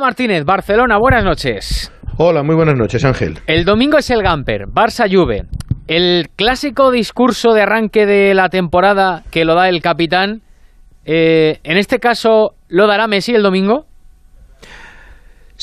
Martínez, Barcelona, buenas noches. Hola, muy buenas noches, Ángel. El domingo es el Gamper, Barça Juve. El clásico discurso de arranque de la temporada que lo da el capitán, eh, en este caso, ¿lo dará Messi el domingo?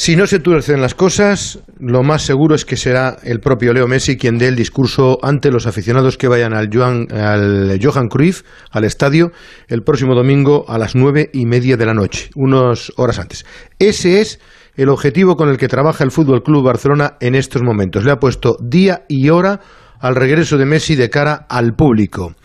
Si no se tuercen las cosas, lo más seguro es que será el propio Leo Messi quien dé el discurso ante los aficionados que vayan al Johan, al Cruyff, al estadio, el próximo domingo a las nueve y media de la noche, unas horas antes. Ese es el objetivo con el que trabaja el Fútbol Club Barcelona en estos momentos. Le ha puesto día y hora al regreso de Messi de cara al público.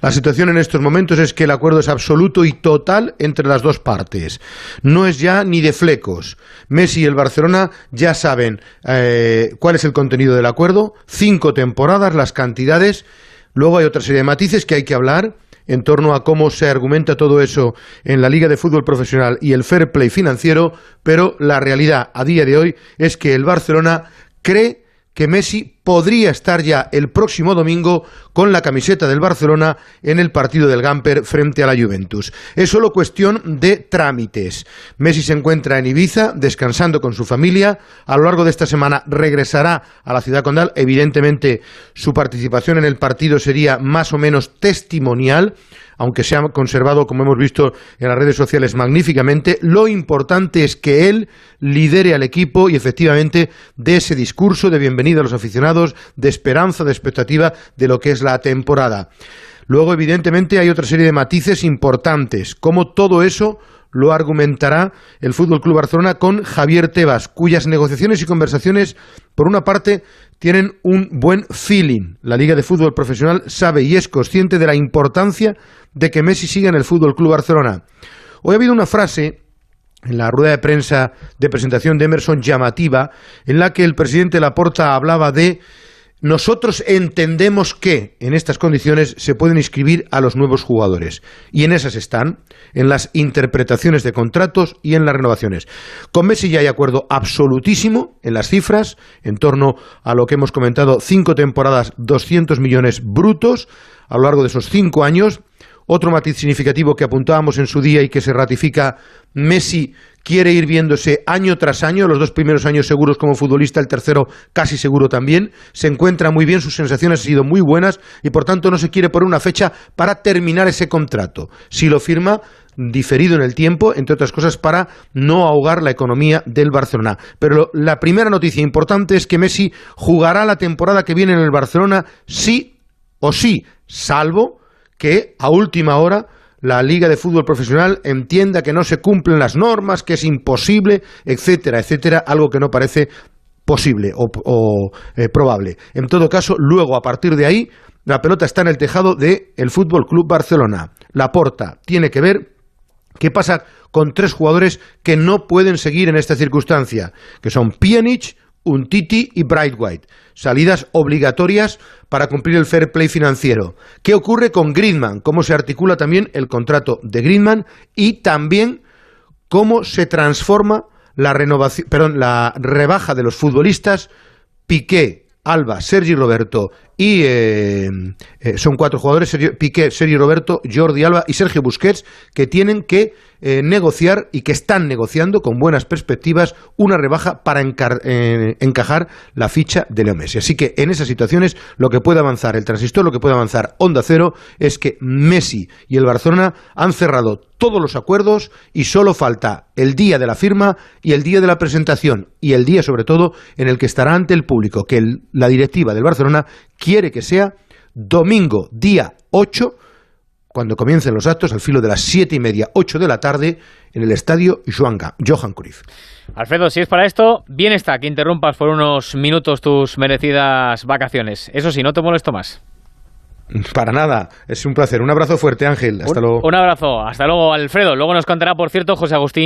La situación en estos momentos es que el acuerdo es absoluto y total entre las dos partes. No es ya ni de flecos. Messi y el Barcelona ya saben eh, cuál es el contenido del acuerdo, cinco temporadas, las cantidades. Luego hay otra serie de matices que hay que hablar en torno a cómo se argumenta todo eso en la Liga de Fútbol Profesional y el fair play financiero, pero la realidad a día de hoy es que el Barcelona cree que Messi podría estar ya el próximo domingo con la camiseta del Barcelona en el partido del Gamper frente a la Juventus. Es solo cuestión de trámites. Messi se encuentra en Ibiza descansando con su familia. A lo largo de esta semana regresará a la ciudad condal. Evidentemente su participación en el partido sería más o menos testimonial aunque se ha conservado, como hemos visto en las redes sociales, magníficamente, lo importante es que él lidere al equipo y efectivamente dé ese discurso de bienvenida a los aficionados, de esperanza, de expectativa de lo que es la temporada. Luego, evidentemente, hay otra serie de matices importantes, como todo eso lo argumentará el Fútbol Club Barcelona con Javier Tebas, cuyas negociaciones y conversaciones, por una parte, tienen un buen feeling. La Liga de Fútbol Profesional sabe y es consciente de la importancia de que Messi siga en el Fútbol Club Barcelona. Hoy ha habido una frase en la rueda de prensa de presentación de Emerson llamativa, en la que el presidente Laporta hablaba de nosotros entendemos que en estas condiciones se pueden inscribir a los nuevos jugadores y en esas están, en las interpretaciones de contratos y en las renovaciones. Con Messi ya hay acuerdo absolutísimo en las cifras, en torno a lo que hemos comentado, cinco temporadas, 200 millones brutos a lo largo de esos cinco años. Otro matiz significativo que apuntábamos en su día y que se ratifica, Messi quiere ir viéndose año tras año, los dos primeros años seguros como futbolista, el tercero casi seguro también, se encuentra muy bien, sus sensaciones han sido muy buenas y por tanto no se quiere poner una fecha para terminar ese contrato. Si lo firma, diferido en el tiempo, entre otras cosas, para no ahogar la economía del Barcelona. Pero la primera noticia importante es que Messi jugará la temporada que viene en el Barcelona sí o sí, salvo que a última hora la Liga de Fútbol Profesional entienda que no se cumplen las normas, que es imposible, etcétera, etcétera, algo que no parece posible o, eh, probable. En todo caso, luego, a partir de ahí, la pelota está en el tejado del el Fútbol Club Barcelona. La porta tiene que ver qué pasa con tres jugadores que no pueden seguir en esta circunstancia, que son Pjanic, Untiti y Brightwhite. Salidas obligatorias para cumplir el fair play financiero. ¿Qué ocurre con Griezmann? ¿Cómo se articula también el contrato de Griezmann? Y también cómo se transforma la renovación, perdón, la rebaja de los futbolistas Piqué, Alba, Sergi Roberto y eh, eh, son cuatro jugadores, Piqué, Sergi Roberto, Jordi Alba y Sergio Busquets, que tienen que eh, negociar y que están negociando con buenas perspectivas una rebaja para encajar la ficha de Leo Messi. Así que en esas situaciones lo que puede avanzar el transistor, lo que puede avanzar Onda Cero es que Messi y el Barcelona han cerrado todos los acuerdos y solo falta el día de la firma y el día de la presentación y el día sobre todo en el que estará ante el público, que la directiva del Barcelona quiere que sea domingo, día 8, cuando comiencen los actos al filo de las siete y media, 8 de la tarde, en el estadio Johan Cruyff. Alfredo, si es para esto, bien está que interrumpas por unos minutos tus merecidas vacaciones. Eso sí, no te molesto más. Para nada, es un placer. Un abrazo fuerte, Ángel. Hasta luego. Un abrazo, hasta luego, Alfredo. Luego nos contará, por cierto, José Agustín.